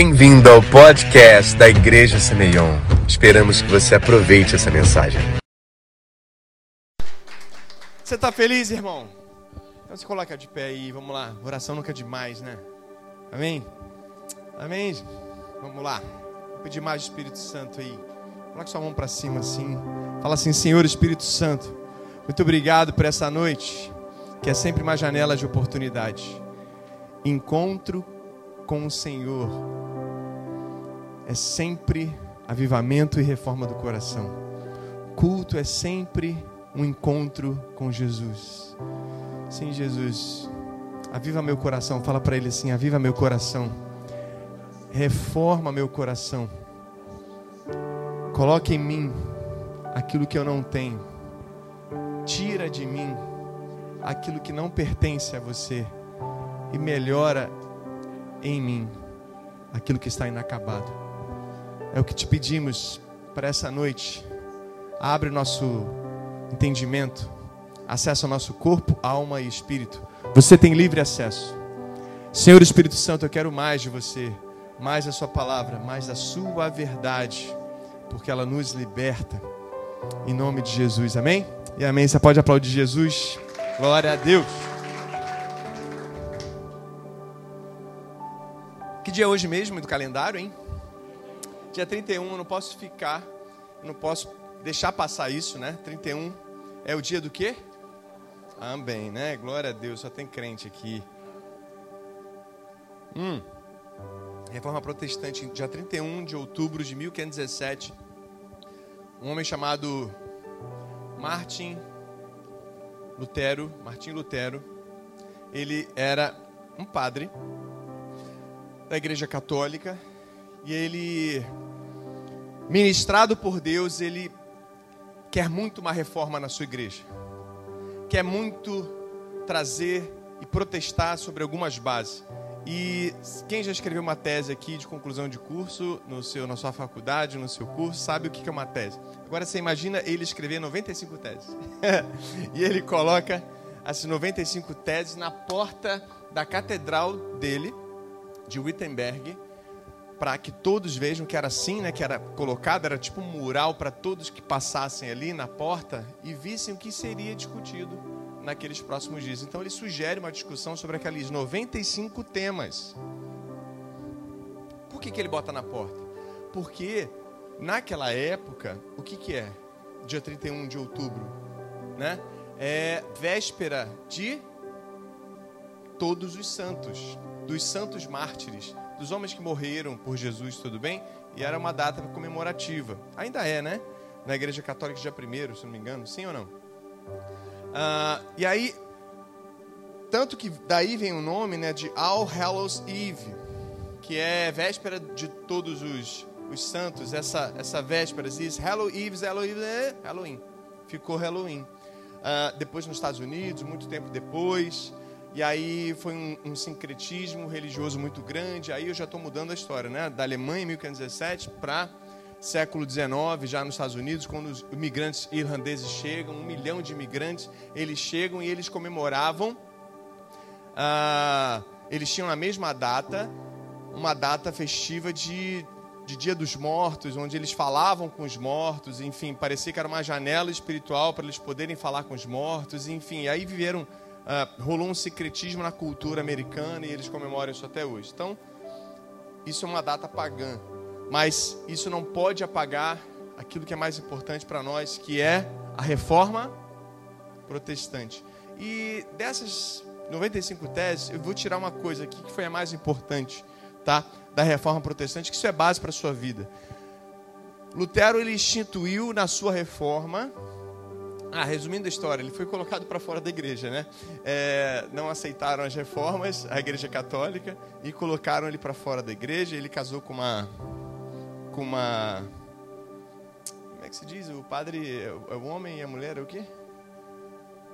Bem-vindo ao podcast da Igreja Semeion. Esperamos que você aproveite essa mensagem. Você está feliz, irmão? Então se coloca de pé aí, vamos lá. Oração nunca é demais, né? Amém? Amém? Vamos lá. Vou pedir mais do Espírito Santo aí. Coloque sua mão para cima assim. Fala assim, Senhor Espírito Santo, muito obrigado por essa noite, que é sempre uma janela de oportunidade. Encontro com o Senhor é sempre avivamento e reforma do coração. Culto é sempre um encontro com Jesus. Sim, Jesus, aviva meu coração. Fala para ele assim: aviva meu coração, reforma meu coração, coloque em mim aquilo que eu não tenho, tira de mim aquilo que não pertence a você e melhora em mim aquilo que está inacabado. É o que te pedimos para essa noite. Abre nosso entendimento, acesso ao nosso corpo, alma e espírito. Você tem livre acesso. Senhor Espírito Santo, eu quero mais de você, mais da Sua palavra, mais da Sua verdade, porque ela nos liberta. Em nome de Jesus, amém? E amém. Você pode aplaudir Jesus. Glória a Deus. Que dia é hoje mesmo do calendário, hein? Dia 31, eu não posso ficar, eu não posso deixar passar isso, né? 31 é o dia do quê? Amém, né? Glória a Deus, só tem crente aqui. Hum. Reforma Protestante, dia 31 de outubro de 1517. Um homem chamado Martin Lutero, Martim Lutero, ele era um padre da Igreja Católica e ele, ministrado por Deus, ele quer muito uma reforma na sua igreja, quer muito trazer e protestar sobre algumas bases. E quem já escreveu uma tese aqui de conclusão de curso no seu, na sua faculdade, no seu curso, sabe o que é uma tese. Agora você imagina ele escrever 95 teses. e ele coloca as 95 teses na porta da catedral dele, de Wittenberg, para que todos vejam que era assim, né, que era colocado, era tipo um mural para todos que passassem ali na porta e vissem o que seria discutido naqueles próximos dias. Então ele sugere uma discussão sobre aqueles 95 temas. Por que, que ele bota na porta? Porque naquela época, o que, que é? Dia 31 de outubro, né? É véspera de todos os santos, dos santos mártires, dos homens que morreram por Jesus, tudo bem? E era uma data comemorativa. Ainda é, né? Na Igreja Católica, dia 1, se não me engano, sim ou não? Ah, e aí, tanto que daí vem o nome né, de All Hallows Eve, que é véspera de todos os, os santos, essa, essa véspera, diz Halloween Eve, Halloween, é Halloween. Ficou Halloween. Ah, depois nos Estados Unidos, muito tempo depois, e aí foi um, um, sincretismo religioso muito grande. Aí eu já estou mudando a história, né? Da Alemanha em 1517 para século XIX, já nos Estados Unidos, quando os imigrantes irlandeses chegam, um milhão de imigrantes, eles chegam e eles comemoravam. Ah, eles tinham na mesma data uma data festiva de, de Dia dos Mortos, onde eles falavam com os mortos, enfim, parecia que era uma janela espiritual para eles poderem falar com os mortos, enfim, aí viveram uh, rolou um secretismo na cultura americana e eles comemoram isso até hoje. Então, isso é uma data pagã, mas isso não pode apagar aquilo que é mais importante para nós, que é a reforma protestante. E dessas 95 teses, eu vou tirar uma coisa aqui que foi a mais importante, tá? Da reforma protestante, que isso é base para a sua vida. Lutero ele instituiu na sua reforma ah, resumindo a história, ele foi colocado para fora da igreja, né? É, não aceitaram as reformas, a igreja católica, e colocaram ele para fora da igreja. Ele casou com uma. com uma. Como é que se diz? O padre é o homem e a mulher é o quê?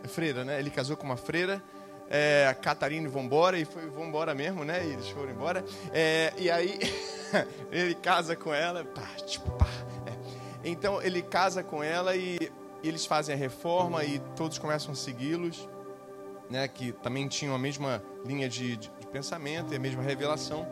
É freira, né? Ele casou com uma freira. É, a Catarina vambora e foi vambora mesmo, né? E eles foram embora. É, e aí ele casa com ela, pá, tipo, pá. É. Então ele casa com ela e e eles fazem a reforma e todos começam a segui-los, né, que também tinham a mesma linha de, de, de, pensamento e a mesma revelação.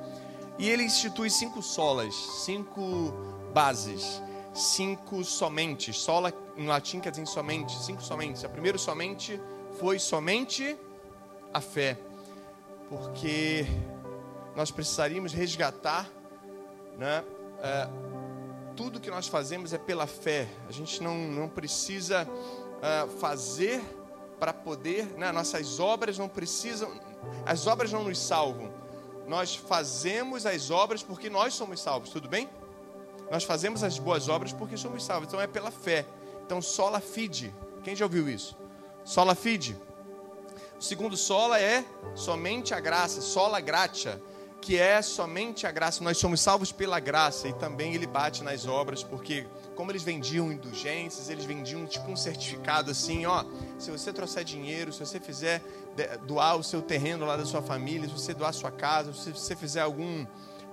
E ele institui cinco solas, cinco bases, cinco somentes. Sola em latim quer dizer somente, cinco somentes. A primeira somente foi somente a fé, porque nós precisaríamos resgatar, né? É, tudo que nós fazemos é pela fé. A gente não, não precisa uh, fazer para poder, né? nossas obras não precisam, as obras não nos salvam. Nós fazemos as obras porque nós somos salvos, tudo bem? Nós fazemos as boas obras porque somos salvos, então é pela fé. Então, sola fide. Quem já ouviu isso? Sola fide. O segundo sola é somente a graça, sola gratia que é somente a graça. Nós somos salvos pela graça e também ele bate nas obras, porque como eles vendiam indulgências, eles vendiam tipo um certificado assim, ó, se você trouxer dinheiro, se você fizer doar o seu terreno lá da sua família, se você doar sua casa, se você fizer algum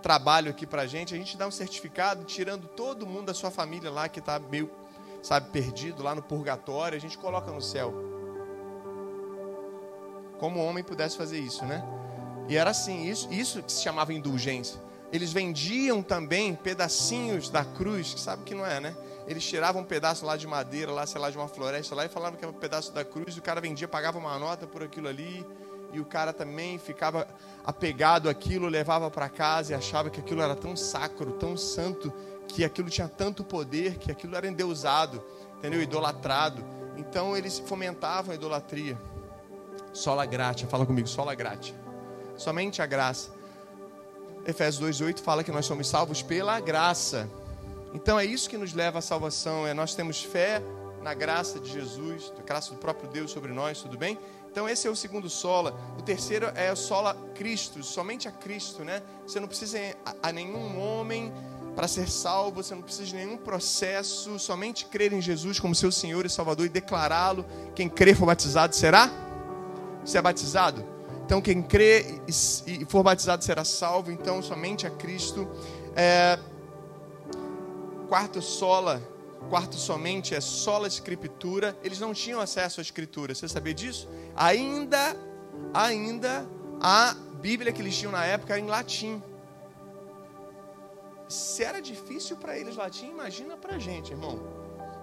trabalho aqui pra gente, a gente dá um certificado tirando todo mundo da sua família lá que está meio, sabe, perdido lá no purgatório, a gente coloca no céu. Como o homem pudesse fazer isso, né? E era assim, isso, isso que se chamava indulgência. Eles vendiam também pedacinhos da cruz, que sabe que não é, né? Eles tiravam um pedaço lá de madeira, lá, sei lá, de uma floresta lá, e falavam que era um pedaço da cruz, e o cara vendia, pagava uma nota por aquilo ali, e o cara também ficava apegado àquilo, levava para casa e achava que aquilo era tão sacro, tão santo, que aquilo tinha tanto poder, que aquilo era endeusado, entendeu? Idolatrado. Então eles fomentavam a idolatria. Sola gratia, fala comigo, sola gratia somente a graça. Efésios 2:8 fala que nós somos salvos pela graça. Então é isso que nos leva à salvação, é nós temos fé na graça de Jesus, na graça do próprio Deus sobre nós, tudo bem? Então esse é o segundo sola. O terceiro é o sola Cristo, somente a Cristo, né? Você não precisa a, nenhum homem para ser salvo, você não precisa de nenhum processo, somente crer em Jesus como seu Senhor e Salvador e declará-lo. Quem crer for batizado será? Você é batizado? Então, quem crê e for batizado será salvo. Então, somente a Cristo. É... Quarto sola, quarto somente é sola escritura. Eles não tinham acesso à escritura. Você sabia disso? Ainda, ainda a Bíblia que eles tinham na época era em latim. Se era difícil para eles latim, imagina para a gente, irmão.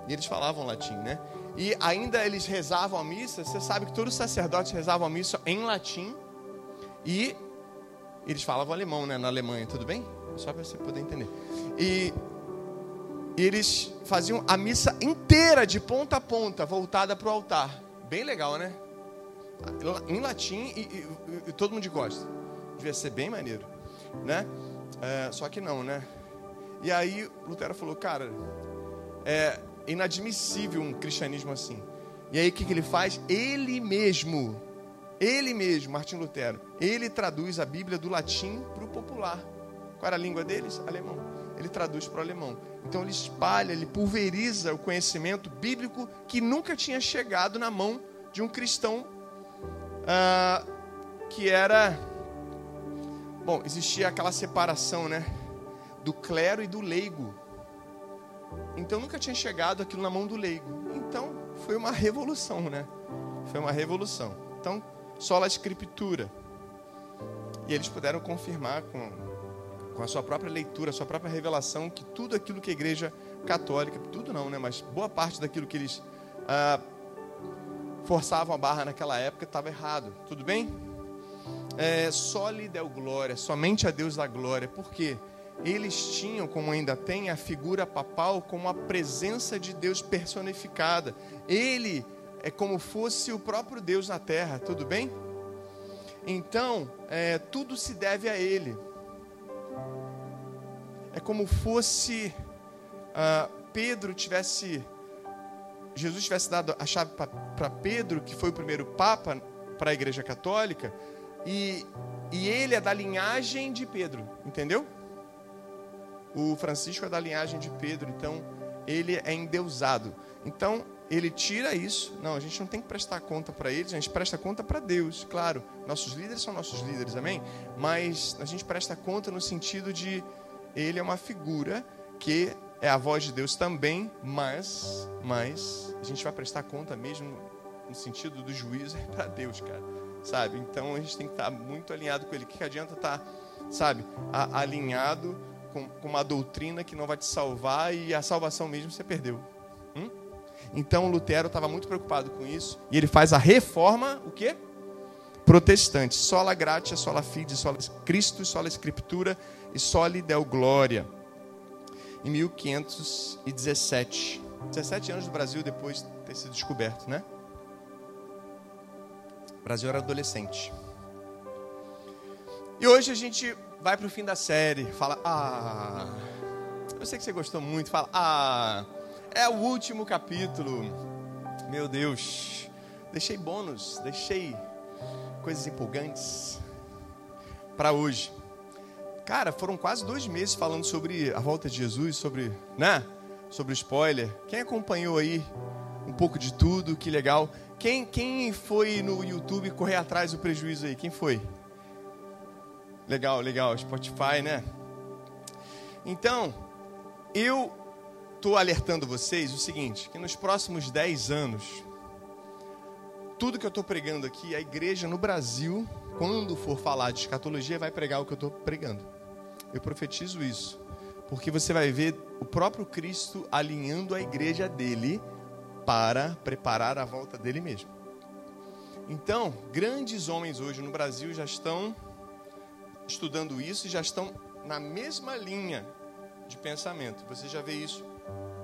E eles falavam latim, né? E ainda eles rezavam a missa. Você sabe que todos os sacerdotes rezavam a missa em latim. E eles falavam alemão, né? Na Alemanha, tudo bem? Só para você poder entender. E, eles faziam a missa inteira, de ponta a ponta, voltada para o altar. Bem legal, né? Em latim e, e, e, todo mundo gosta. Devia ser bem maneiro, né? É, só que não, né? E aí Lutero falou, cara, é inadmissível um cristianismo assim. E aí o que, que ele faz? Ele mesmo, ele mesmo, Martim Lutero, ele traduz a Bíblia do latim para o popular. Qual era a língua deles? Alemão. Ele traduz para o alemão. Então ele espalha, ele pulveriza o conhecimento bíblico que nunca tinha chegado na mão de um cristão uh, que era. Bom, existia aquela separação, né? Do clero e do leigo. Então nunca tinha chegado aquilo na mão do leigo. Então foi uma revolução, né? Foi uma revolução. Então, só a escritura. E eles puderam confirmar com, com a sua própria leitura, a sua própria revelação, que tudo aquilo que a igreja católica, tudo não, né? Mas boa parte daquilo que eles ah, forçavam a barra naquela época estava errado. Tudo bem? É, só lhe deu glória, somente a Deus da glória. Por quê? Porque eles tinham, como ainda tem, a figura papal como a presença de Deus personificada. Ele é como fosse o próprio Deus na terra, tudo bem? Então, é, tudo se deve a Ele. É como fosse uh, Pedro tivesse, Jesus tivesse dado a chave para Pedro, que foi o primeiro Papa para a Igreja Católica, e, e ele é da linhagem de Pedro, entendeu? O Francisco é da linhagem de Pedro, então ele é endeusado. Então ele tira isso. Não, a gente não tem que prestar conta para eles, a gente presta conta para Deus, claro. Nossos líderes são nossos líderes, amém? Mas a gente presta conta no sentido de ele é uma figura que é a voz de Deus também, mas, mas a gente vai prestar conta mesmo no sentido do juízo é para Deus, cara. Sabe? Então a gente tem que estar muito alinhado com ele. O que adianta estar tá sabe, a, alinhado com, com, uma doutrina que não vai te salvar e a salvação mesmo você perdeu. Hum? Então Lutero estava muito preocupado com isso e ele faz a reforma, o quê? Protestante. Sola gratia, sola fide, sola Cristo, sola Escritura e soli deu glória. Em 1517. 17 anos do Brasil depois de ter sido descoberto, né? O Brasil era adolescente. E hoje a gente vai para o fim da série, fala, ah, eu sei que você gostou muito, fala, ah, é o último capítulo, meu Deus, deixei bônus, deixei coisas empolgantes para hoje. Cara, foram quase dois meses falando sobre a volta de Jesus, sobre, né? Sobre spoiler. Quem acompanhou aí um pouco de tudo, que legal. Quem, quem foi no YouTube correr atrás do prejuízo aí? Quem foi? Legal, legal. Spotify, né? Então, eu estou alertando vocês o seguinte: que nos próximos 10 anos, tudo que eu estou pregando aqui, a igreja no Brasil, quando for falar de escatologia, vai pregar o que eu estou pregando. Eu profetizo isso. Porque você vai ver o próprio Cristo alinhando a igreja dele para preparar a volta dele mesmo. Então, grandes homens hoje no Brasil já estão estudando isso e já estão na mesma linha de pensamento. Você já vê isso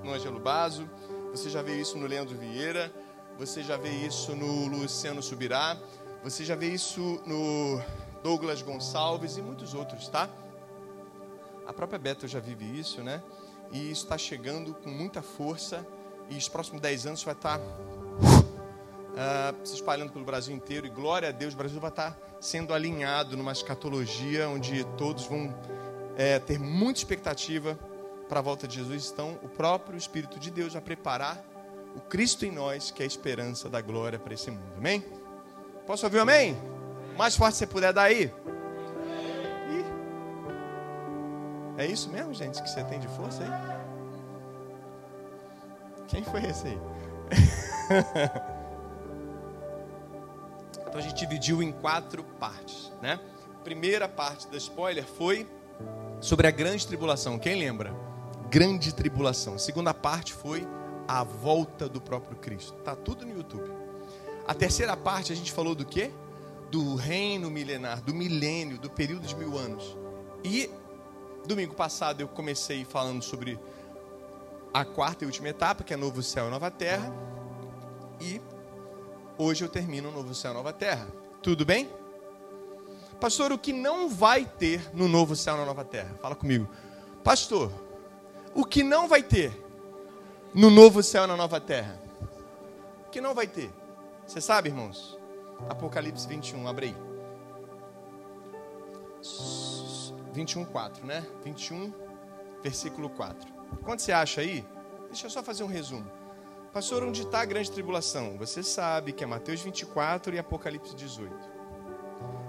no Angelo Basso, você já vê isso no Leandro Vieira, você já vê isso no Luciano Subirá, você já vê isso no Douglas Gonçalves e muitos outros, tá? A própria Beta já vive isso, né? E isso está chegando com muita força e os próximos 10 anos vai estar uh, se espalhando pelo Brasil inteiro. E glória a Deus, o Brasil vai estar sendo alinhado numa escatologia onde todos vão é, ter muita expectativa para a volta de Jesus. Então, o próprio Espírito de Deus vai preparar o Cristo em nós, que é a esperança da glória para esse mundo. Amém? Posso ouvir um amém? Mais forte você puder dar aí. É isso mesmo, gente, que você tem de força aí? Quem foi esse aí? Então a gente dividiu em quatro partes, né? Primeira parte da spoiler foi sobre a grande tribulação. Quem lembra? Grande tribulação. Segunda parte foi a volta do próprio Cristo. Tá tudo no YouTube. A terceira parte a gente falou do quê? Do reino milenar, do milênio, do período de mil anos. E domingo passado eu comecei falando sobre a quarta e última etapa, que é novo céu e nova terra. E Hoje eu termino um novo céu, nova terra. Tudo bem? Pastor, o que não vai ter no novo céu, na nova terra? Fala comigo. Pastor, o que não vai ter no novo céu, na nova terra? O que não vai ter? Você sabe, irmãos? Apocalipse 21, abre aí. 21, 4, né? 21, versículo 4. Quando você acha aí? Deixa eu só fazer um resumo. Pastor, onde está a grande tribulação? Você sabe que é Mateus 24 e Apocalipse 18.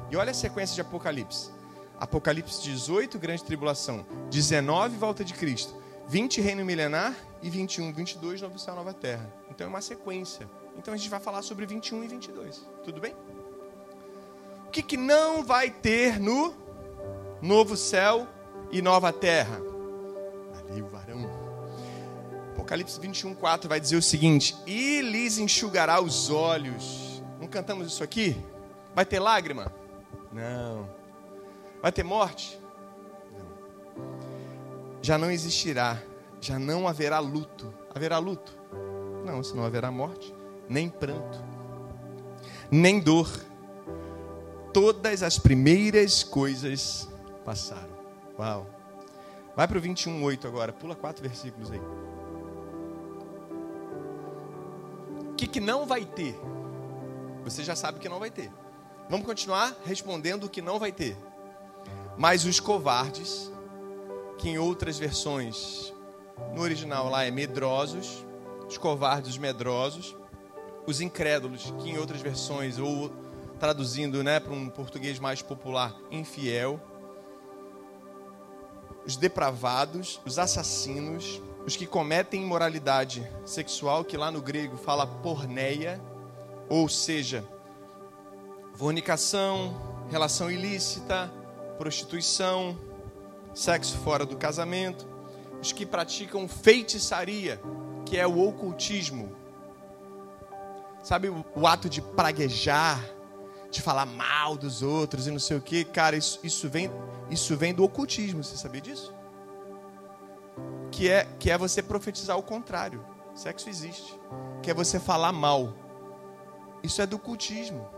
E olha a sequência de Apocalipse. Apocalipse 18, grande tribulação. 19, volta de Cristo. 20, reino milenar. E 21, 22, novo céu, nova terra. Então é uma sequência. Então a gente vai falar sobre 21 e 22. Tudo bem? O que, que não vai ter no novo céu e nova terra? Ali o varão Apocalipse 21, 4 vai dizer o seguinte: E lhes enxugará os olhos. Não cantamos isso aqui? Vai ter lágrima? Não. Vai ter morte? Não. Já não existirá, já não haverá luto. Haverá luto? Não, se não haverá morte, nem pranto, nem dor. Todas as primeiras coisas passaram. Uau. Vai para o 21, 8 agora. Pula quatro versículos aí. Que, que não vai ter? Você já sabe que não vai ter. Vamos continuar respondendo o que não vai ter. Mas os covardes, que em outras versões, no original lá é medrosos, os covardes, os medrosos, os incrédulos, que em outras versões, ou traduzindo né, para um português mais popular, infiel, os depravados, os assassinos, os que cometem imoralidade sexual, que lá no grego fala porneia, ou seja, fornicação, relação ilícita, prostituição, sexo fora do casamento, os que praticam feitiçaria, que é o ocultismo. Sabe o, ato de praguejar, de falar mal dos outros e não sei o que, cara, isso, isso, vem, isso vem do ocultismo, você sabia disso? Que é, que é você profetizar o contrário. Sexo existe. Que é você falar mal. Isso é do cultismo.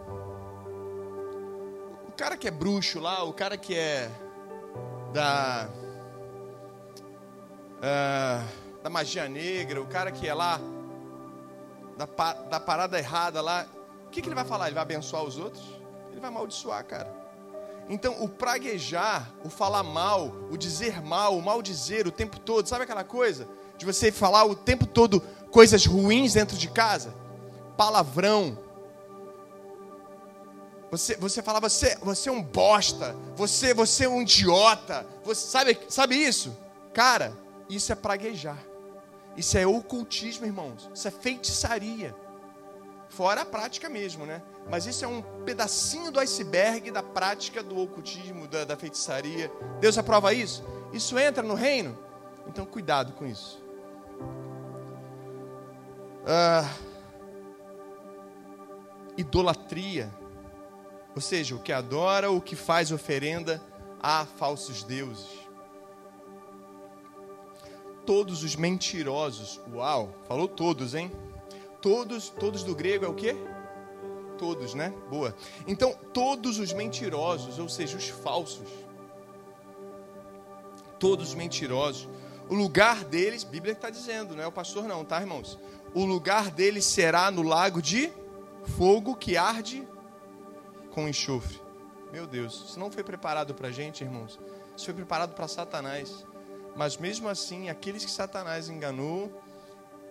O cara que é bruxo lá, o cara que é da. Uh, da magia negra, o cara que é lá da, da parada errada lá, o que, que ele vai falar? Ele vai abençoar os outros? Ele vai amaldiçoar, cara. Então, o praguejar, o falar mal, o dizer mal, o maldizer o tempo todo, sabe aquela coisa? De você falar o tempo todo coisas ruins dentro de casa? Palavrão. Você, você fala, você, você é um bosta, você, você é um idiota. Você, sabe, sabe isso? Cara, isso é praguejar. Isso é ocultismo, irmãos. Isso é feitiçaria. Fora a prática mesmo, né? Mas isso é um pedacinho do iceberg da prática do ocultismo, da, da feitiçaria. Deus aprova isso? Isso entra no reino? Então, cuidado com isso. Ah, idolatria. Ou seja, o que adora, o que faz oferenda a falsos deuses todos os mentirosos. Uau, falou todos, hein? Todos, todos do grego é o quê? Todos, né? Boa. Então, todos os mentirosos, ou seja, os falsos. Todos os mentirosos. O lugar deles, Bíblia está dizendo, não é o pastor não, tá, irmãos? O lugar deles será no lago de fogo que arde com enxofre. Meu Deus, isso não foi preparado para a gente, irmãos. Isso foi preparado para Satanás. Mas mesmo assim, aqueles que Satanás enganou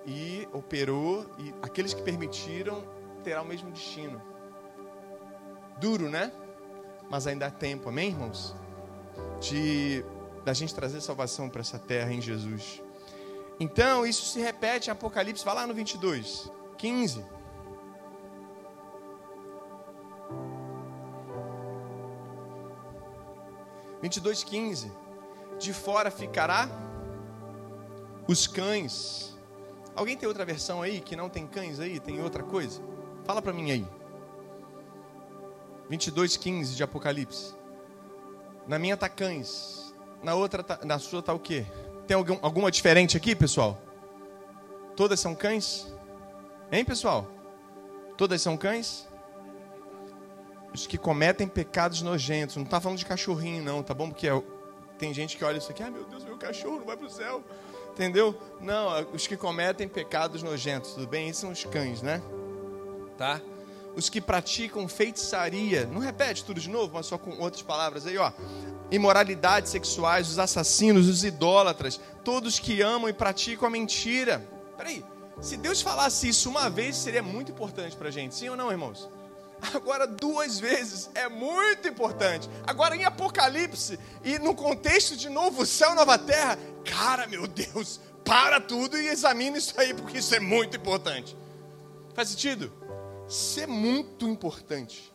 e operou, e aqueles que permitiram, terá o mesmo destino. Duro, né? Mas ainda há tempo, amém, irmãos? De da gente trazer salvação para essa terra em Jesus. Então, isso se repete em Apocalipse, vai lá no 22, 15. Vinte de fora ficará os cães. Alguém tem outra versão aí que não tem cães aí? Tem outra coisa? Fala para mim aí. 22:15 de Apocalipse. Na minha tá cães. Na outra tá, na sua tá o quê? Tem algum, alguma diferente aqui, pessoal? Todas são cães? Hein, pessoal? Todas são cães? Os que cometem pecados nojentos. Não está falando de cachorrinho, não, tá bom? Porque é tem gente que olha isso aqui, ah, meu Deus, meu cachorro não vai para o céu. Entendeu? Não, os que cometem pecados nojentos, tudo bem? Esses são os cães, né? Tá? Os que praticam feitiçaria, não repete tudo de novo, mas só com outras palavras aí, ó. Imoralidades sexuais, os assassinos, os idólatras, todos que amam e praticam a mentira. Peraí, se Deus falasse isso uma vez, seria muito importante para a gente, sim ou não, irmãos? Agora, duas vezes é muito importante. Agora, em Apocalipse e no contexto de novo céu, nova terra, cara, meu Deus, para tudo e examine isso aí, porque isso é muito importante. Faz sentido? Isso é muito importante.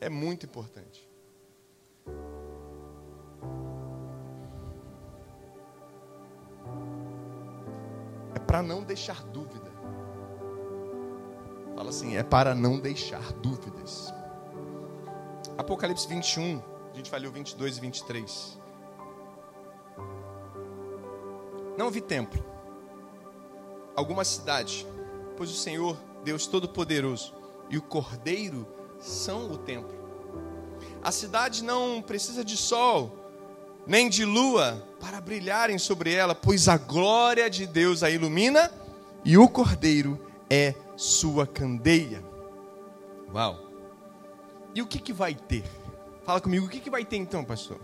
É muito importante. É para não deixar dúvida. Fala assim, é para não deixar dúvidas. Apocalipse 21, a gente vai ler o 22 e 23. Não vi templo, alguma cidade, pois o Senhor, Deus Todo-Poderoso, e o Cordeiro são o templo. A cidade não precisa de sol, nem de lua para brilharem sobre ela, pois a glória de Deus a ilumina e o Cordeiro é sua candeia. Uau! E o que, que vai ter? Fala comigo, o que, que vai ter então, pastor?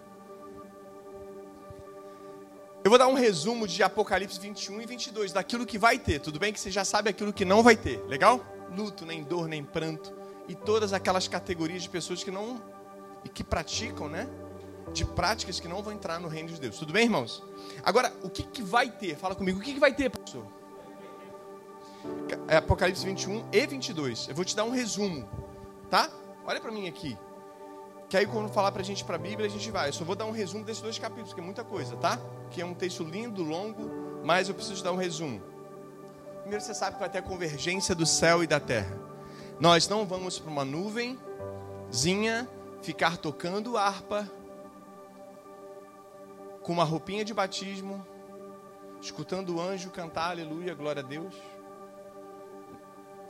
Eu vou dar um resumo de Apocalipse 21 e 22, daquilo que vai ter. Tudo bem que você já sabe aquilo que não vai ter, legal? Luto, nem dor, nem pranto. E todas aquelas categorias de pessoas que não. e que praticam, né? De práticas que não vão entrar no reino de Deus. Tudo bem, irmãos? Agora, o que, que vai ter? Fala comigo, o que, que vai ter, pastor? É Apocalipse 21 e 22. Eu vou te dar um resumo, tá? Olha para mim aqui. Que aí quando falar pra gente para a Bíblia, a gente vai. Eu só vou dar um resumo desses dois capítulos, que é muita coisa, tá? Que é um texto lindo, longo, mas eu preciso dar um resumo. Primeiro você sabe que vai ter a convergência do céu e da terra. Nós não vamos para uma nuvenzinha ficar tocando harpa com uma roupinha de batismo, escutando o anjo cantar aleluia, glória a Deus.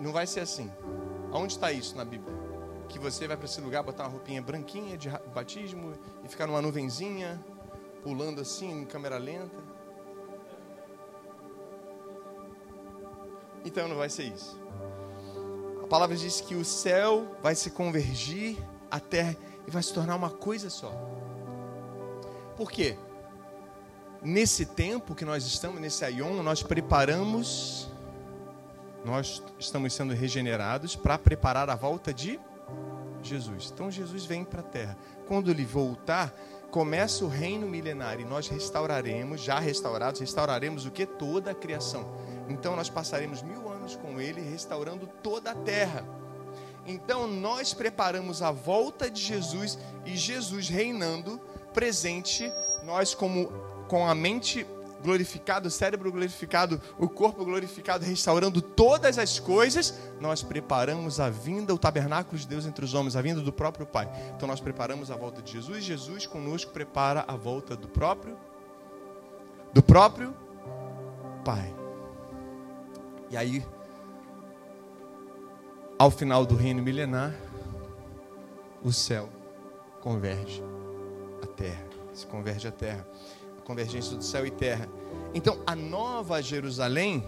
Não vai ser assim. Aonde está isso na Bíblia? Que você vai para esse lugar botar uma roupinha branquinha de batismo e ficar numa nuvenzinha, pulando assim em câmera lenta. Então não vai ser isso. A palavra diz que o céu vai se convergir à terra e vai se tornar uma coisa só. Por quê? Nesse tempo que nós estamos, nesse aion, nós preparamos, nós estamos sendo regenerados para preparar a volta de Jesus. Então Jesus vem para a terra. Quando ele voltar, começa o reino milenário e nós restauraremos, já restaurados, restauraremos o que? Toda a criação. Então nós passaremos mil anos com ele, restaurando toda a terra. Então nós preparamos a volta de Jesus e Jesus reinando presente, nós como com a mente glorificada, o cérebro glorificado, o corpo glorificado, restaurando todas as coisas, nós preparamos a vinda, o tabernáculo de Deus entre os homens, a vinda do próprio Pai. Então nós preparamos a volta de Jesus, Jesus conosco prepara a volta do próprio do próprio Pai. E aí ao final do reino milenar, o céu converge à terra, se converge à terra, convergência do céu e terra. Então, a nova Jerusalém,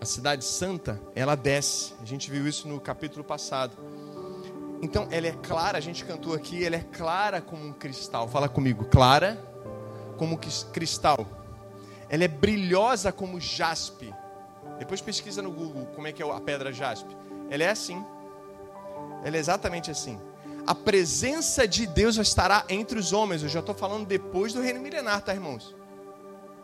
a cidade santa, ela desce. A gente viu isso no capítulo passado. Então, ela é clara, a gente cantou aqui, ela é clara como um cristal. Fala comigo, clara como cristal. Ela é brilhosa como jaspe. Depois pesquisa no Google como é que é a pedra jaspe. Ela é assim. Ela é exatamente assim. A presença de Deus estará entre os homens. Eu já estou falando depois do reino milenar, tá, irmãos?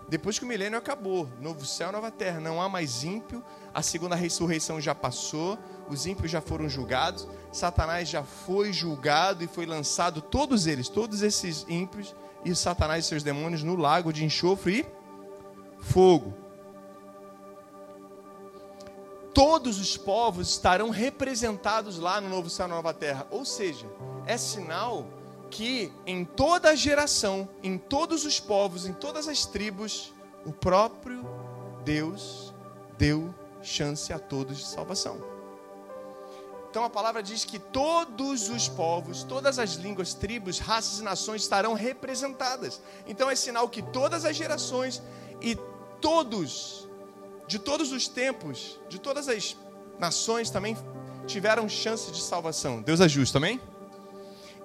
Depois que o milênio acabou, novo céu, nova terra, não há mais ímpio, a segunda ressurreição já passou, os ímpios já foram julgados, Satanás já foi julgado e foi lançado, todos eles, todos esses ímpios e Satanás e seus demônios no lago de enxofre e fogo todos os povos estarão representados lá no novo céu e nova terra. Ou seja, é sinal que em toda geração, em todos os povos, em todas as tribos, o próprio Deus deu chance a todos de salvação. Então a palavra diz que todos os povos, todas as línguas, tribos, raças e nações estarão representadas. Então é sinal que todas as gerações e todos de todos os tempos, de todas as nações também tiveram chance de salvação. Deus é justo, amém?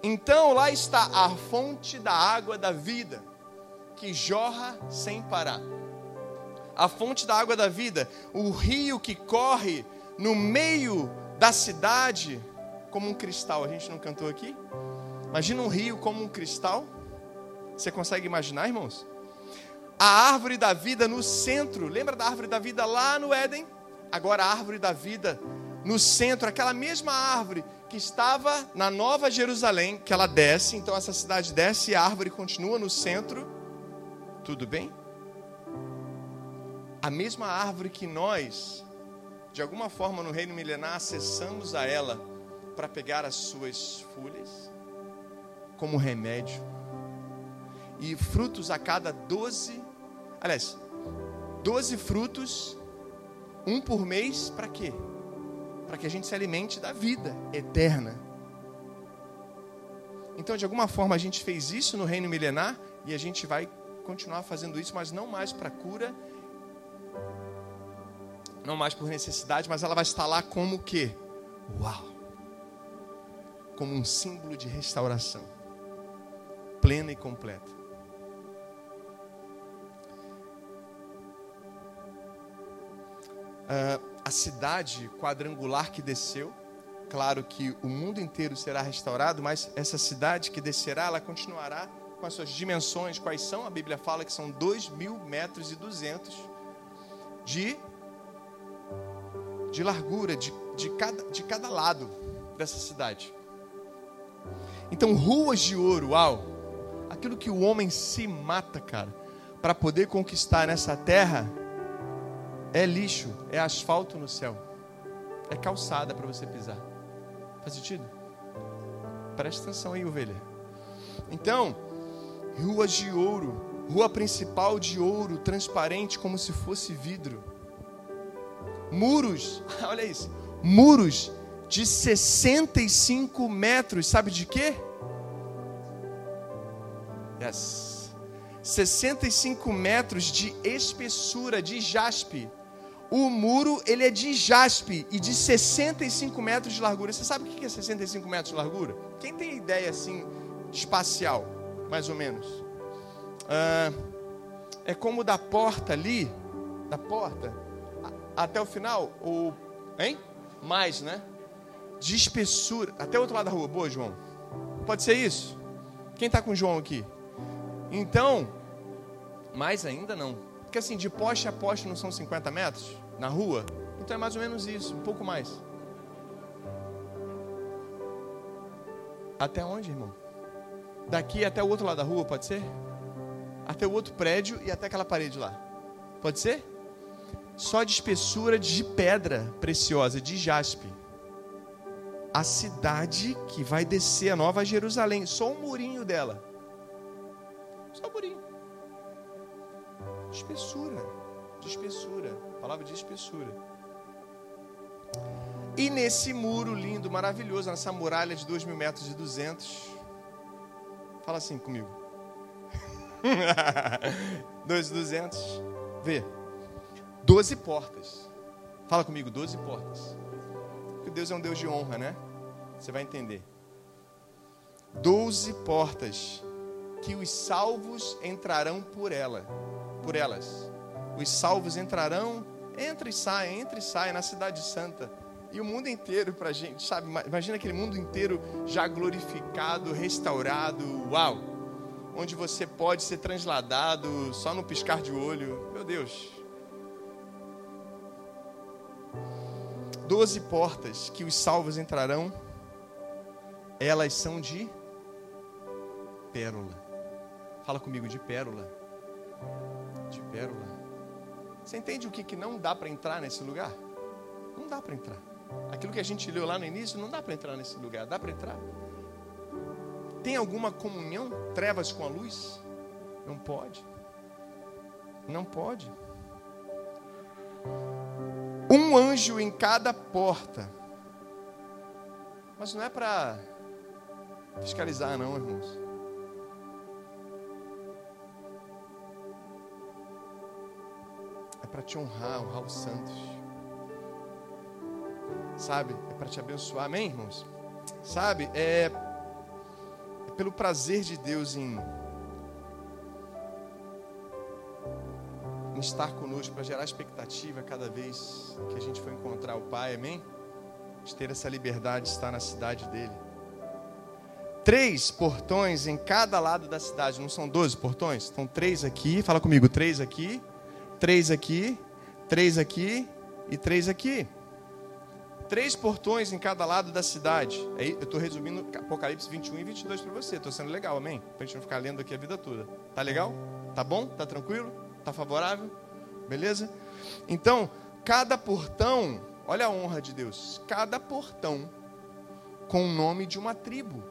Então lá está a fonte da água da vida, que jorra sem parar. A fonte da água da vida, o rio que corre no meio da cidade como um cristal. A gente não cantou aqui? Imagina um rio como um cristal. Você consegue imaginar, irmãos? A árvore da vida no centro. Lembra da árvore da vida lá no Éden? Agora a árvore da vida no centro, aquela mesma árvore que estava na Nova Jerusalém, que ela desce, então essa cidade desce e a árvore continua no centro. Tudo bem? A mesma árvore que nós, de alguma forma no reino milenar, acessamos a ela para pegar as suas folhas como remédio e frutos a cada 12 Aliás, 12 frutos, um por mês, para quê? Para que a gente se alimente da vida eterna. Então, de alguma forma, a gente fez isso no reino milenar e a gente vai continuar fazendo isso, mas não mais para cura, não mais por necessidade, mas ela vai estar lá como o quê? Uau! Como um símbolo de restauração plena e completa. Uh, a cidade quadrangular que desceu. Claro que o mundo inteiro será restaurado, mas essa cidade que descerá, ela continuará com as suas dimensões. Quais são? A Bíblia fala que são dois mil metros e duzentos de, de largura, de, de, cada, de cada lado dessa cidade. Então, ruas de ouro, uau! Aquilo que o homem se mata, cara, para poder conquistar nessa terra é lixo, é asfalto no céu, é calçada para você pisar. Faz sentido? Presta atenção aí, ovelha. Então, ruas de ouro, rua principal de ouro, transparente como se fosse vidro. Muros, olha isso, muros de 65 metros, sabe de quê? Yes. 65 metros de espessura de jaspe. O muro ele é de jaspe e de 65 metros de largura. Você sabe o que é 65 metros de largura? Quem tem ideia assim espacial, mais ou menos? Ah, é como da porta ali, da porta até o final, ou hein? Mais, né? de espessura. Até o outro lado da rua. Boa, João. Pode ser isso? Quem está com o João aqui? Então, mais ainda não. Porque assim, de poste a poste não são 50 metros na rua? Então é mais ou menos isso, um pouco mais. Até onde, irmão? Daqui até o outro lado da rua, pode ser? Até o outro prédio e até aquela parede lá. Pode ser? Só de espessura de pedra preciosa, de jaspe a cidade que vai descer a Nova Jerusalém, só um murinho dela. Só um murinho. De espessura, de espessura. Palavra de espessura. E nesse muro lindo, maravilhoso, nessa muralha de 2 mil metros e 200, fala assim comigo. 2 e 200, vê. 12 portas. Fala comigo, 12 portas. Porque Deus é um Deus de honra, né? Você vai entender. Doze portas que os salvos entrarão por ela, por elas. Os salvos entrarão, entra e sai, entra e sai na cidade santa. E o mundo inteiro para a gente, sabe? Imagina aquele mundo inteiro já glorificado, restaurado, uau! Onde você pode ser transladado só no piscar de olho. Meu Deus, doze portas que os salvos entrarão, elas são de pérola. Fala comigo de pérola. De pérola. Você entende o que, que não dá para entrar nesse lugar? Não dá para entrar. Aquilo que a gente leu lá no início, não dá para entrar nesse lugar. Dá para entrar? Tem alguma comunhão, trevas com a luz? Não pode. Não pode um anjo em cada porta. Mas não é para fiscalizar, não, irmãos. Para te honrar, honrar os santos. Sabe? É para te abençoar, amém, irmãos? Sabe? É, é pelo prazer de Deus em estar conosco, para gerar expectativa cada vez que a gente for encontrar o Pai, amém? De ter essa liberdade de estar na cidade dele. Três portões em cada lado da cidade, não são doze portões? Estão três aqui, fala comigo, três aqui, três aqui, três aqui e três aqui. Três portões em cada lado da cidade. Aí eu estou resumindo Apocalipse 21 e 22 para você. Estou sendo legal, amém? Para a gente não ficar lendo aqui a vida toda. Tá legal? Tá bom? Tá tranquilo? Está favorável? Beleza? Então, cada portão, olha a honra de Deus, cada portão com o nome de uma tribo.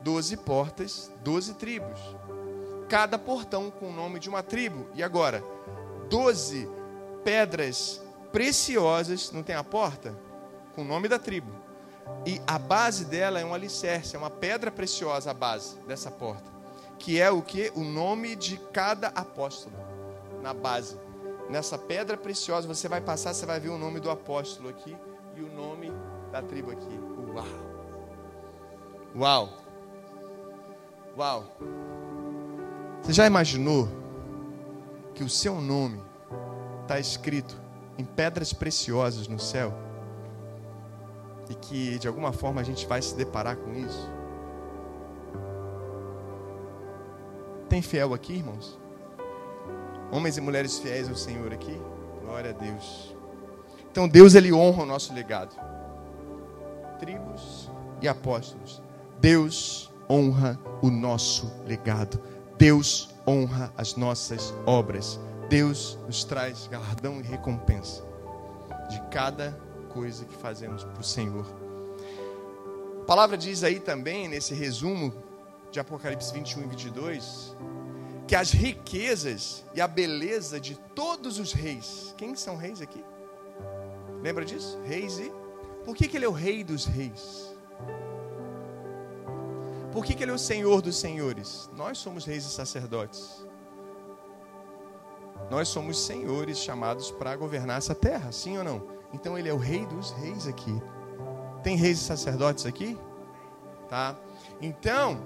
Doze portas, doze tribos. Cada portão com o nome de uma tribo. E agora, doze pedras preciosas, não tem a porta? Com o nome da tribo. E a base dela é um alicerce, é uma pedra preciosa a base dessa porta que é o que? O nome de cada apóstolo na base. Nessa pedra preciosa você vai passar, você vai ver o nome do apóstolo aqui e o nome da tribo aqui. Uau! Uau! Uau! Você já imaginou que o seu nome está escrito em pedras preciosas no céu? E que de alguma forma a gente vai se deparar com isso? Tem fiel aqui, irmãos? Homens e mulheres fiéis ao Senhor aqui? Glória a Deus. Então Deus ele honra o nosso legado. Tribos, e apóstolos. Deus honra o nosso legado. Deus honra as nossas obras. Deus nos traz galardão e recompensa de cada coisa que fazemos para o Senhor. A palavra diz aí também, nesse resumo de Apocalipse 21 e 22, que as riquezas e a beleza de todos os reis. Quem são reis aqui? Lembra disso? Reis e. Por que, que ele é o rei dos reis? Por que, que ele é o senhor dos senhores? Nós somos reis e sacerdotes. Nós somos senhores chamados para governar essa terra, sim ou não? Então ele é o rei dos reis aqui. Tem reis e sacerdotes aqui? Tá? Então,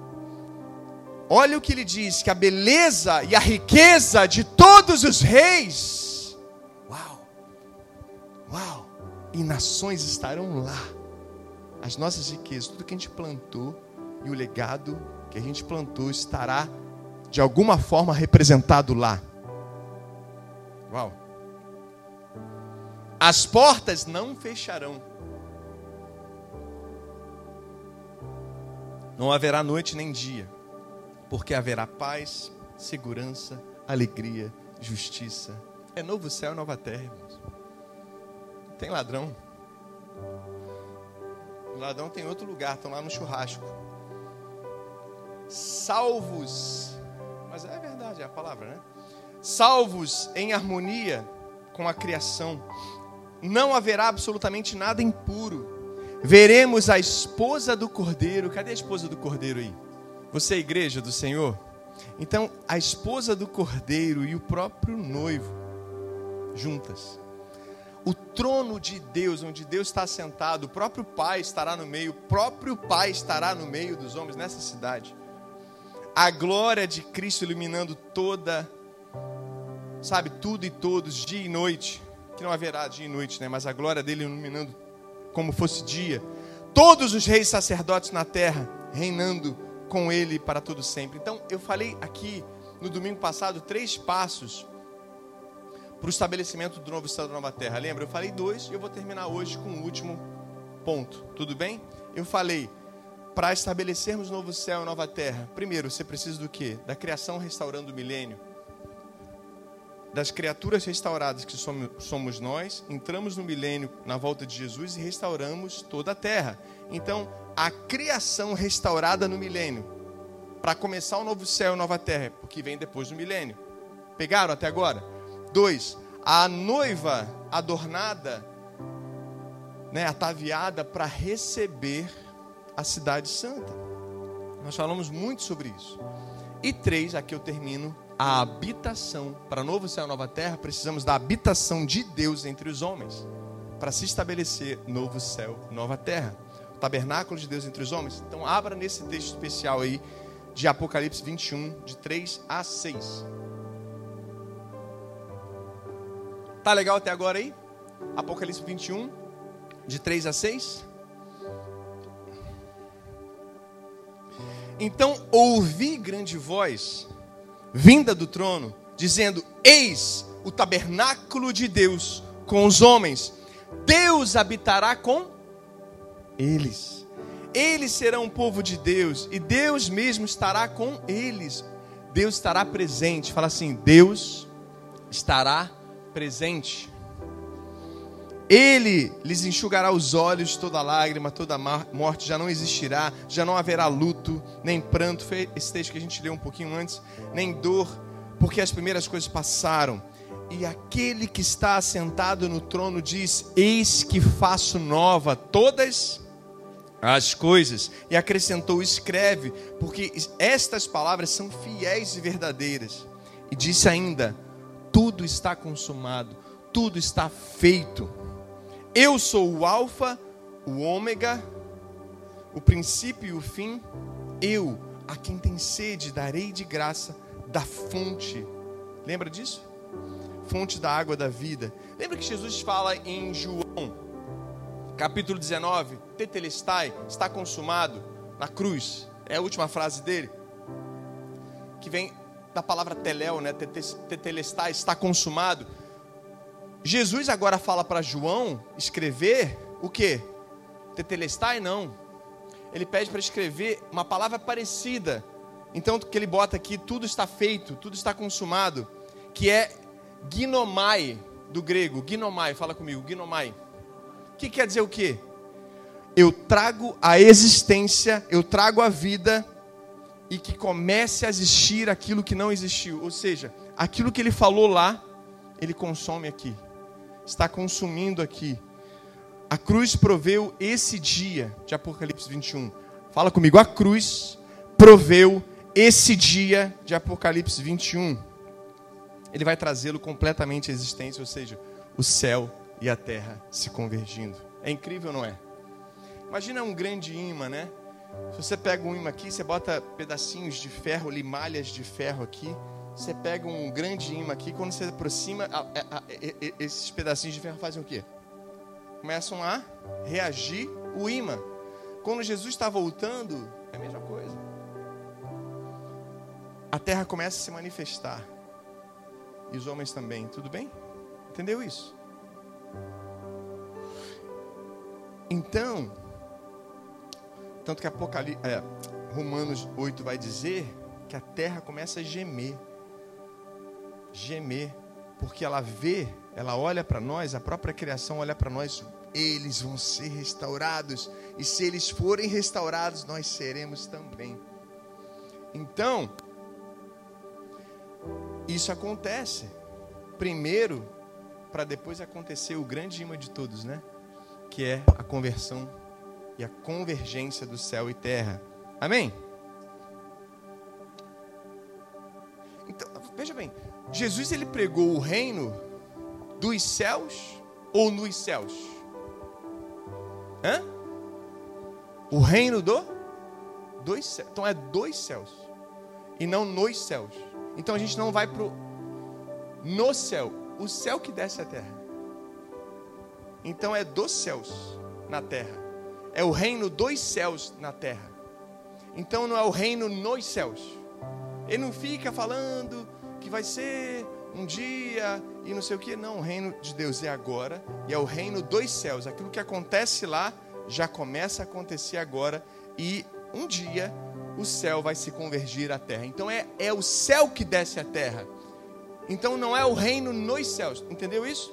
olha o que ele diz: que a beleza e a riqueza de todos os reis. Uau! Uau! E nações estarão lá. As nossas riquezas, tudo que a gente plantou e o legado que a gente plantou estará de alguma forma representado lá. Uau! As portas não fecharão. Não haverá noite nem dia, porque haverá paz, segurança, alegria, justiça. É novo céu e nova terra, irmãos. Tem ladrão. O ladrão tem outro lugar, estão lá no churrasco. Salvos, mas é verdade, é a palavra, né? Salvos em harmonia com a criação. Não haverá absolutamente nada impuro veremos a esposa do cordeiro. Cadê a esposa do cordeiro aí? Você é igreja do Senhor? Então, a esposa do cordeiro e o próprio noivo juntas. O trono de Deus, onde Deus está sentado, o próprio Pai estará no meio, o próprio Pai estará no meio dos homens nessa cidade. A glória de Cristo iluminando toda, sabe, tudo e todos, dia e noite. Que não haverá dia e noite, né? Mas a glória dele iluminando como fosse dia. Todos os reis sacerdotes na terra reinando com ele para todo sempre. Então, eu falei aqui no domingo passado três passos para o estabelecimento do novo céu e da nova terra. Lembra? Eu falei dois e eu vou terminar hoje com o último ponto. Tudo bem? Eu falei para estabelecermos novo céu e nova terra. Primeiro, você precisa do quê? Da criação restaurando o milênio das criaturas restauradas que somos nós, entramos no milênio na volta de Jesus e restauramos toda a terra. Então, a criação restaurada no milênio, para começar o novo céu e nova terra, porque vem depois do milênio. Pegaram até agora? Dois, a noiva adornada, né, ataviada para receber a cidade santa. Nós falamos muito sobre isso. E três, aqui eu termino, a habitação. Para novo céu nova terra, precisamos da habitação de Deus entre os homens. Para se estabelecer novo céu, nova terra. O tabernáculo de Deus entre os homens. Então, abra nesse texto especial aí de Apocalipse 21, de 3 a 6. Tá legal até agora aí? Apocalipse 21, de 3 a 6. Então ouvi grande voz vinda do trono, dizendo: Eis o tabernáculo de Deus com os homens, Deus habitará com eles. Eles serão o povo de Deus e Deus mesmo estará com eles. Deus estará presente. Fala assim: Deus estará presente. Ele lhes enxugará os olhos, toda lágrima, toda morte já não existirá, já não haverá luto, nem pranto. Foi esse texto que a gente leu um pouquinho antes, nem dor, porque as primeiras coisas passaram. E aquele que está assentado no trono diz: Eis que faço nova todas as coisas. E acrescentou: Escreve, porque estas palavras são fiéis e verdadeiras. E disse ainda: Tudo está consumado, tudo está feito. Eu sou o Alfa, o Ômega, o princípio e o fim. Eu, a quem tem sede, darei de graça da fonte. Lembra disso? Fonte da água da vida. Lembra que Jesus fala em João, capítulo 19: Tetelestai, está consumado na cruz. É a última frase dele. Que vem da palavra teléu, né? Tetelestai, está consumado Jesus agora fala para João escrever o que? Tetelestai não. ele pede para escrever uma palavra parecida. Então, que ele bota aqui, tudo está feito, tudo está consumado, que é ginomai, do grego, ginomai, fala comigo, ginomai. Que quer dizer o quê? Eu trago a existência, eu trago a vida e que comece a existir aquilo que não existiu. Ou seja, aquilo que ele falou lá, ele consome aqui. Está consumindo aqui. A cruz proveu esse dia de Apocalipse 21. Fala comigo, a cruz proveu esse dia de Apocalipse 21. Ele vai trazê-lo completamente à existência, ou seja, o céu e a terra se convergindo. É incrível, não é? Imagina um grande imã, né? Se você pega um imã aqui, você bota pedacinhos de ferro, limalhas de ferro aqui. Você pega um grande imã aqui, quando você aproxima, a, a, a, esses pedacinhos de ferro fazem o quê? Começam a reagir o imã. Quando Jesus está voltando, é a mesma coisa. A terra começa a se manifestar. E os homens também, tudo bem? Entendeu isso? Então, tanto que Apocalipse, é, Romanos 8 vai dizer que a terra começa a gemer. Gemer. Porque ela vê, ela olha para nós, a própria criação olha para nós, eles vão ser restaurados. E se eles forem restaurados, nós seremos também. Então, isso acontece. Primeiro, para depois acontecer o grande imã de todos, né? Que é a conversão e a convergência do céu e terra. Amém? Jesus ele pregou o reino dos céus ou nos céus? Hã? O reino do dois céus. Então é dois céus e não nos céus. Então a gente não vai pro no céu, o céu que desce a terra. Então é dos céus na terra é o reino dos céus na terra. Então não é o reino nos céus. Ele não fica falando que vai ser um dia e não sei o que. Não, o reino de Deus é agora e é o reino dos céus. Aquilo que acontece lá já começa a acontecer agora e um dia o céu vai se convergir à terra. Então é, é o céu que desce à terra. Então não é o reino nos céus. Entendeu isso?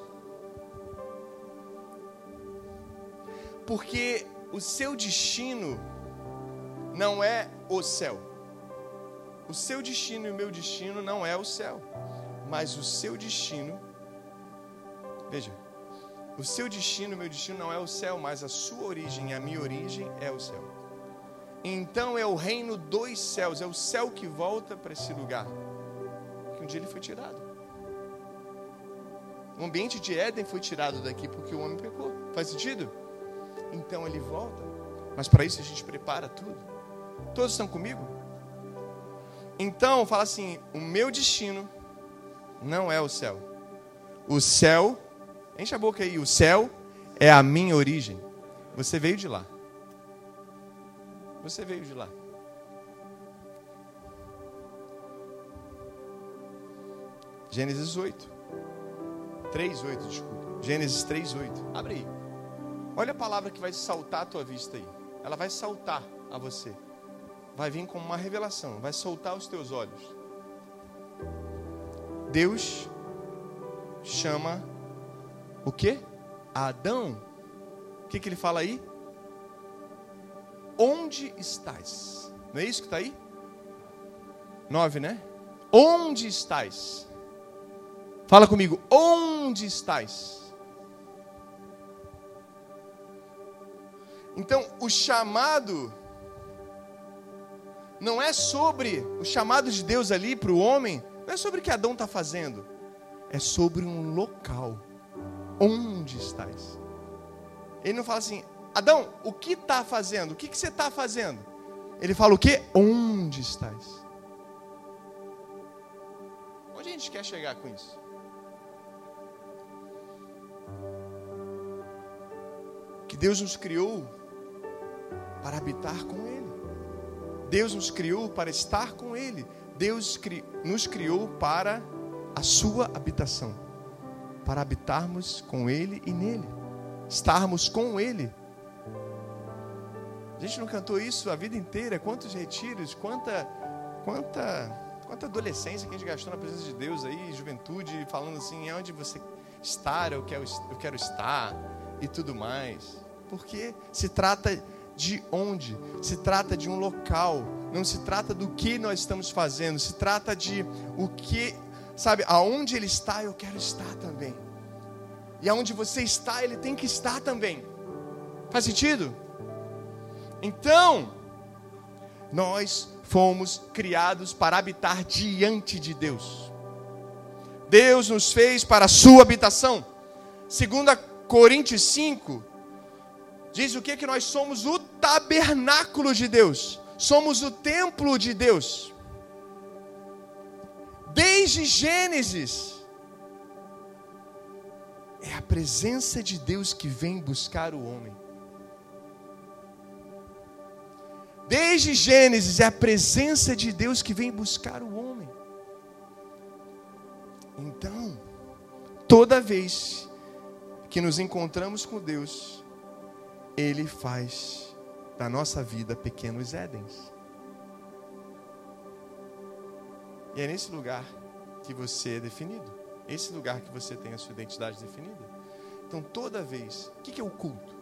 Porque o seu destino não é o céu. O seu destino e o meu destino não é o céu. Mas o seu destino, veja, o seu destino e o meu destino não é o céu, mas a sua origem e a minha origem é o céu. Então é o reino dos céus, é o céu que volta para esse lugar. Que um dia ele foi tirado. O ambiente de Éden foi tirado daqui porque o homem pecou. Faz sentido? então ele volta. Mas para isso a gente prepara tudo. Todos estão comigo? Então, fala assim: o meu destino não é o céu. O céu, enche a boca aí, o céu é a minha origem. Você veio de lá. Você veio de lá. Gênesis 8. 3, 8, desculpa. Gênesis 3, 8. Abre aí. Olha a palavra que vai saltar a tua vista aí. Ela vai saltar a você. Vai vir como uma revelação, vai soltar os teus olhos. Deus chama o quê? Adão. O que, que ele fala aí? Onde estás? Não é isso que está aí? Nove, né? Onde estás? Fala comigo, onde estás? Então, o chamado não é sobre o chamado de Deus ali para o homem, não é sobre o que Adão está fazendo, é sobre um local. Onde estás? Ele não fala assim, Adão, o que está fazendo? O que, que você está fazendo? Ele fala o que? Onde estás? Onde a gente quer chegar com isso? Que Deus nos criou para habitar com Ele. Deus nos criou para estar com Ele. Deus nos criou para a sua habitação, para habitarmos com Ele e nele, estarmos com Ele. A gente não cantou isso a vida inteira? Quantos retiros, quanta, quanta, quanta adolescência que a gente gastou na presença de Deus aí, juventude, falando assim, onde você está, eu quero, eu quero estar e tudo mais. Porque se trata de onde, se trata de um local, não se trata do que nós estamos fazendo, se trata de o que, sabe, aonde ele está, eu quero estar também. E aonde você está, ele tem que estar também. Faz sentido? Então, nós fomos criados para habitar diante de Deus. Deus nos fez para a sua habitação. Segunda Coríntios 5, Diz o que? Que nós somos o tabernáculo de Deus, somos o templo de Deus. Desde Gênesis, é a presença de Deus que vem buscar o homem. Desde Gênesis, é a presença de Deus que vem buscar o homem. Então, toda vez que nos encontramos com Deus, ele faz da nossa vida pequenos Édens. E é nesse lugar que você é definido. Esse lugar que você tem a sua identidade definida. Então, toda vez. O que é o culto?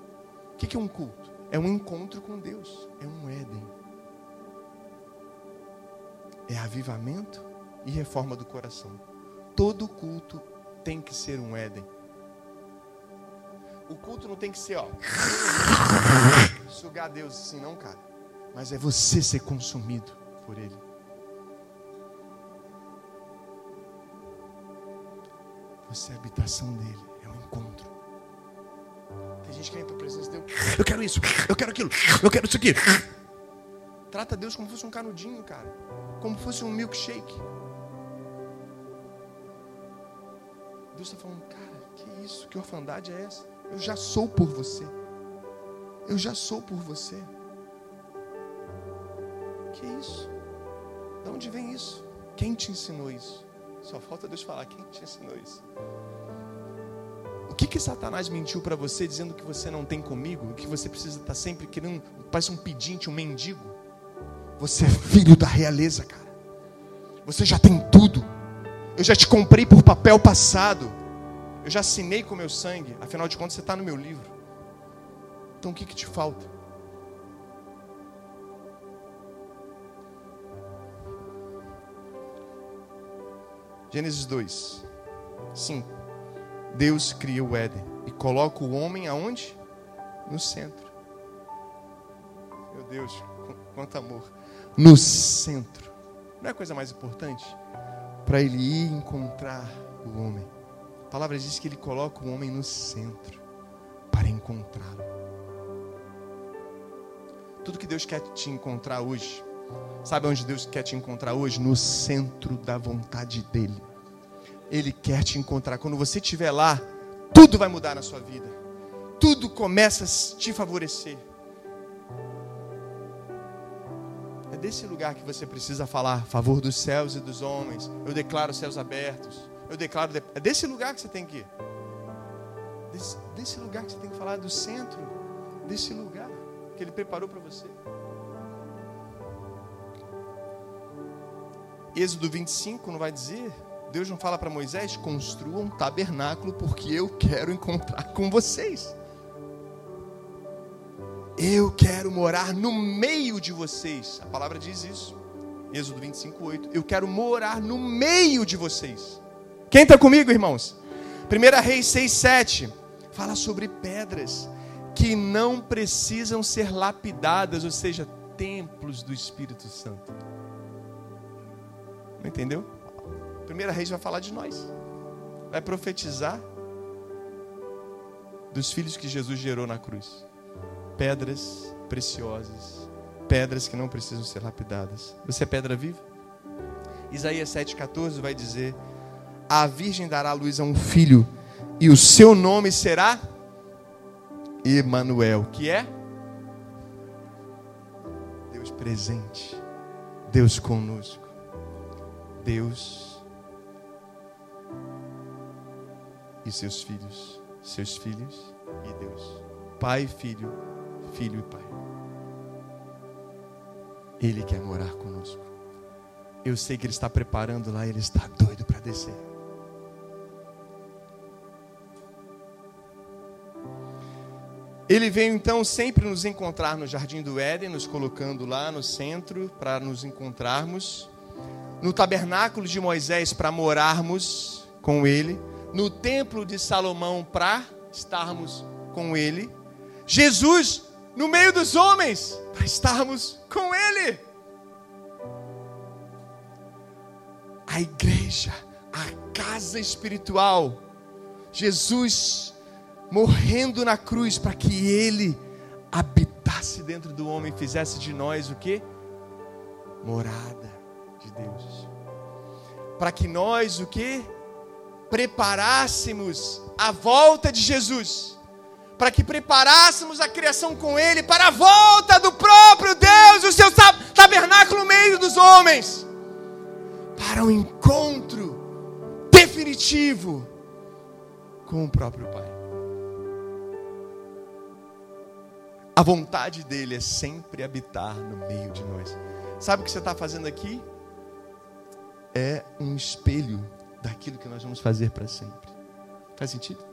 O que é um culto? É um encontro com Deus. É um Éden. É avivamento e reforma do coração. Todo culto tem que ser um Éden. O culto não tem que ser, ó. Sugar Deus assim, não, cara. Mas é você ser consumido por Ele. Você é a habitação dele, é um encontro. Tem gente que vem para a presença de Deus. Eu quero isso, eu quero aquilo, eu quero isso aqui. Trata Deus como se fosse um canudinho, cara. Como se fosse um milkshake. Deus está falando, cara, que isso? Que orfandade é essa? Eu já sou por você. Eu já sou por você. Que isso? De onde vem isso? Quem te ensinou isso? Só falta Deus falar quem te ensinou isso. O que que Satanás mentiu para você dizendo que você não tem comigo, que você precisa estar tá sempre querendo, parece um pedinte, um mendigo? Você é filho da realeza, cara. Você já tem tudo. Eu já te comprei por papel passado. Eu já assinei com meu sangue, afinal de contas você está no meu livro. Então o que, que te falta? Gênesis 2, 5. Deus cria o Éden e coloca o homem aonde? No centro. Meu Deus, quanto amor. No centro. Não é a coisa mais importante? Para ele ir encontrar o homem. A palavra diz que ele coloca o homem no centro para encontrá-lo. Tudo que Deus quer te encontrar hoje, sabe onde Deus quer te encontrar hoje? No centro da vontade dEle. Ele quer te encontrar. Quando você estiver lá, tudo vai mudar na sua vida. Tudo começa a te favorecer. É desse lugar que você precisa falar, favor dos céus e dos homens. Eu declaro céus abertos eu declaro. É desse lugar que você tem que ir. Desse, desse lugar que você tem que falar, do centro. Desse lugar que Ele preparou para você. Êxodo 25 não vai dizer? Deus não fala para Moisés: construa um tabernáculo, porque eu quero encontrar com vocês. Eu quero morar no meio de vocês. A palavra diz isso. Êxodo 25, 8. Eu quero morar no meio de vocês. Quem está comigo, irmãos? 1 Reis 6, 7 fala sobre pedras que não precisam ser lapidadas, ou seja, templos do Espírito Santo. Não entendeu? 1 Reis vai falar de nós, vai profetizar dos filhos que Jesus gerou na cruz. Pedras preciosas, pedras que não precisam ser lapidadas. Você é pedra viva? Isaías 7,14 vai dizer a virgem dará luz a um filho, e o seu nome será Emanuel, que é Deus presente, Deus conosco, Deus e seus filhos, seus filhos e Deus, Pai, Filho, Filho e Pai. Ele quer morar conosco. Eu sei que Ele está preparando lá, Ele está doido para descer. Ele veio então sempre nos encontrar no Jardim do Éden, nos colocando lá no centro para nos encontrarmos, no tabernáculo de Moisés para morarmos com Ele, no templo de Salomão para estarmos com Ele, Jesus no meio dos homens para estarmos com Ele. A igreja, a casa espiritual, Jesus morrendo na cruz para que ele habitasse dentro do homem, fizesse de nós o que? Morada de Deus. Para que nós o que? Preparássemos a volta de Jesus. Para que preparássemos a criação com Ele para a volta do próprio Deus, o seu tabernáculo no meio dos homens. Para um encontro definitivo com o próprio Pai. A vontade dele é sempre habitar no meio de nós. Sabe o que você está fazendo aqui? É um espelho daquilo que nós vamos fazer para sempre. Faz sentido?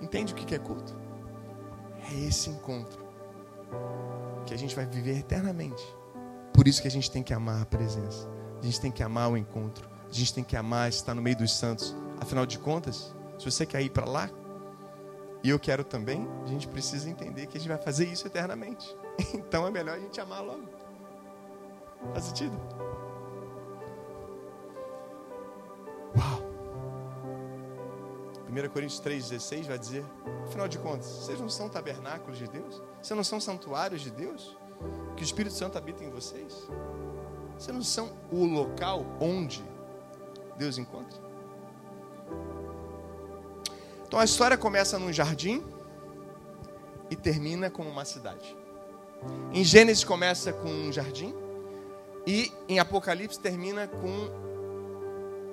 Entende o que é culto? É esse encontro que a gente vai viver eternamente. Por isso que a gente tem que amar a presença. A gente tem que amar o encontro. A gente tem que amar estar no meio dos santos. Afinal de contas, se você quer ir para lá, e eu quero também, a gente precisa entender que a gente vai fazer isso eternamente. Então é melhor a gente amar logo. Faz sentido? Uau! 1 Coríntios 3,16 vai dizer: afinal de contas, vocês não são tabernáculos de Deus? Vocês não são santuários de Deus? Que o Espírito Santo habita em vocês? Vocês não são o local onde Deus encontra? Então a história começa num jardim e termina como uma cidade. Em Gênesis começa com um jardim e em Apocalipse termina com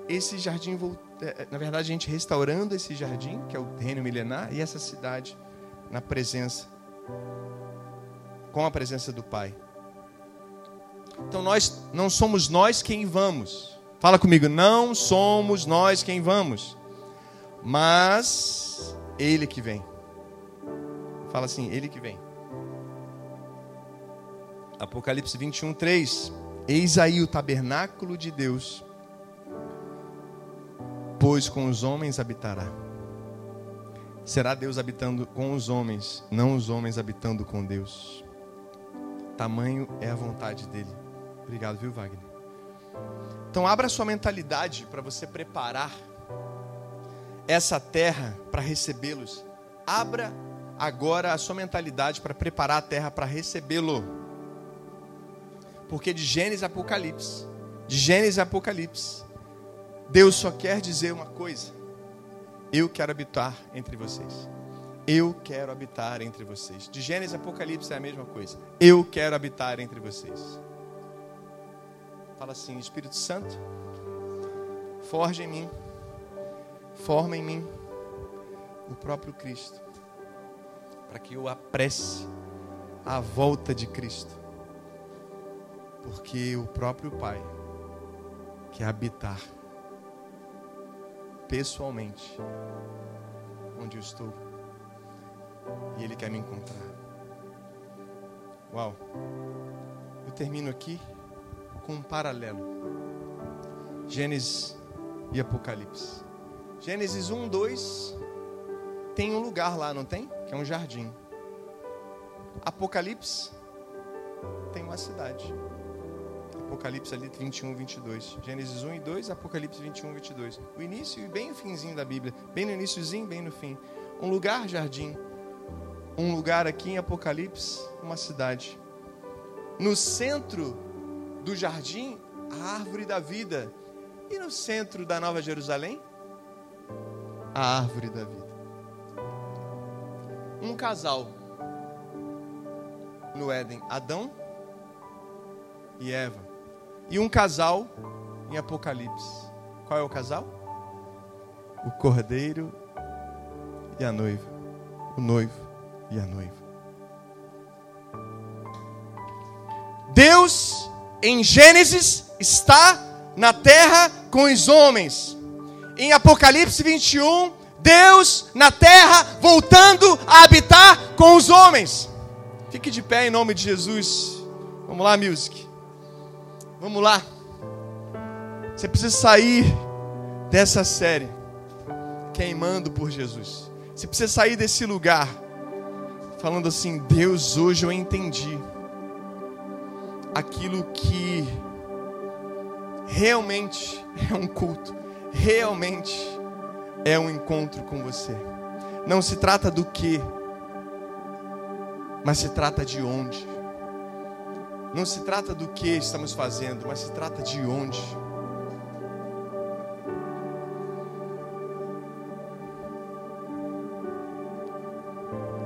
esse jardim, é, é, na verdade, a gente restaurando esse jardim, que é o reino milenar, e essa cidade na presença, com a presença do Pai. Então nós não somos nós quem vamos. Fala comigo, não somos nós quem vamos mas ele que vem. Fala assim, ele que vem. Apocalipse 21, 3. Eis aí o tabernáculo de Deus, pois com os homens habitará. Será Deus habitando com os homens, não os homens habitando com Deus. Tamanho é a vontade dele. Obrigado, viu, Wagner? Então, abra sua mentalidade para você preparar essa terra para recebê-los. Abra agora a sua mentalidade para preparar a terra para recebê-lo. Porque de Gênesis a Apocalipse, de Gênesis a Apocalipse, Deus só quer dizer uma coisa: eu quero habitar entre vocês. Eu quero habitar entre vocês. De Gênesis a Apocalipse é a mesma coisa. Eu quero habitar entre vocês. Fala assim, Espírito Santo, forja em mim forma em mim o próprio Cristo, para que eu apresse a volta de Cristo, porque o próprio Pai quer habitar pessoalmente onde eu estou e Ele quer me encontrar. Uau! Eu termino aqui com um paralelo: Gênesis e Apocalipse. Gênesis 1, 2 tem um lugar lá, não tem? Que é um jardim. Apocalipse tem uma cidade. Apocalipse ali 21, 22. Gênesis 1 e 2, Apocalipse 21, 22. O início e bem o finzinho da Bíblia. Bem no iníciozinho, bem no fim. Um lugar, jardim. Um lugar aqui em Apocalipse, uma cidade. No centro do jardim, a árvore da vida. E no centro da Nova Jerusalém, a árvore da vida. Um casal no Éden, Adão e Eva. E um casal em Apocalipse. Qual é o casal? O cordeiro e a noiva. O noivo e a noiva. Deus, em Gênesis, está na terra com os homens. Em Apocalipse 21, Deus na terra voltando a habitar com os homens. Fique de pé em nome de Jesus. Vamos lá, music. Vamos lá. Você precisa sair dessa série queimando por Jesus. Você precisa sair desse lugar falando assim: Deus, hoje eu entendi aquilo que realmente é um culto, realmente é um encontro com você. Não se trata do que, mas se trata de onde. Não se trata do que estamos fazendo, mas se trata de onde.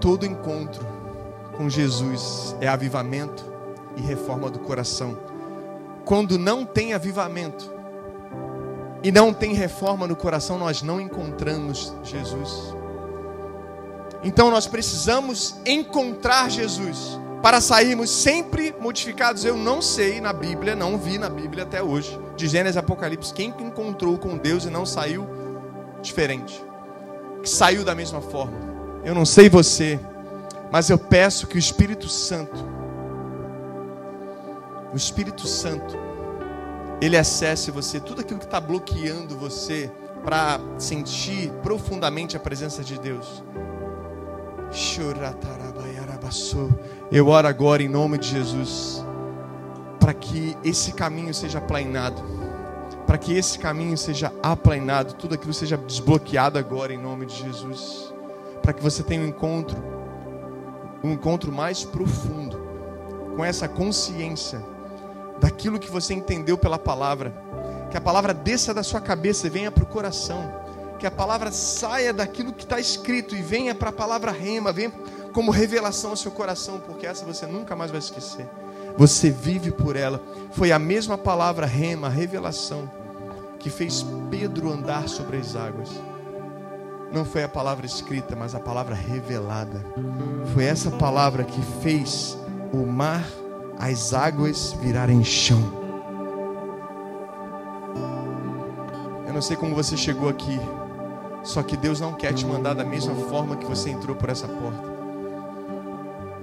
Todo encontro com Jesus é avivamento e reforma do coração. Quando não tem avivamento e não tem reforma no coração, nós não encontramos Jesus. Então nós precisamos encontrar Jesus para sairmos sempre modificados. Eu não sei na Bíblia, não vi na Bíblia até hoje, de Gênesis e Apocalipse, quem encontrou com Deus e não saiu diferente, que saiu da mesma forma. Eu não sei você, mas eu peço que o Espírito Santo, o Espírito Santo, ele acesse você, tudo aquilo que está bloqueando você para sentir profundamente a presença de Deus. Eu oro agora em nome de Jesus, para que esse caminho seja aplainado, para que esse caminho seja aplainado, tudo aquilo seja desbloqueado agora em nome de Jesus para que você tenha um encontro, um encontro mais profundo, com essa consciência daquilo que você entendeu pela palavra, que a palavra desça da sua cabeça e venha para o coração, que a palavra saia daquilo que está escrito e venha para a palavra rema, venha como revelação ao seu coração, porque essa você nunca mais vai esquecer. Você vive por ela. Foi a mesma palavra rema, revelação, que fez Pedro andar sobre as águas não foi a palavra escrita, mas a palavra revelada. Foi essa palavra que fez o mar, as águas virarem chão. Eu não sei como você chegou aqui, só que Deus não quer te mandar da mesma forma que você entrou por essa porta.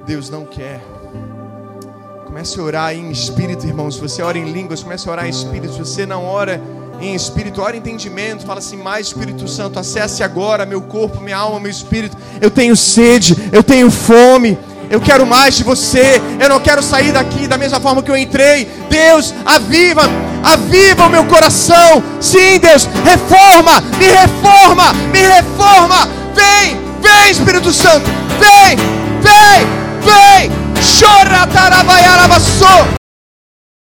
Deus não quer. Comece a orar em espírito, irmãos. Se você ora em línguas, comece a orar em espírito. Se você não ora em espírito, ora entendimento, fala assim: mais Espírito Santo, acesse agora meu corpo, minha alma, meu espírito. Eu tenho sede, eu tenho fome, eu quero mais de você. Eu não quero sair daqui da mesma forma que eu entrei. Deus, aviva, aviva o meu coração. Sim, Deus, reforma, me reforma, me reforma. Vem, vem, Espírito Santo, vem, vem, vem. Chora, tarabaiarabassou.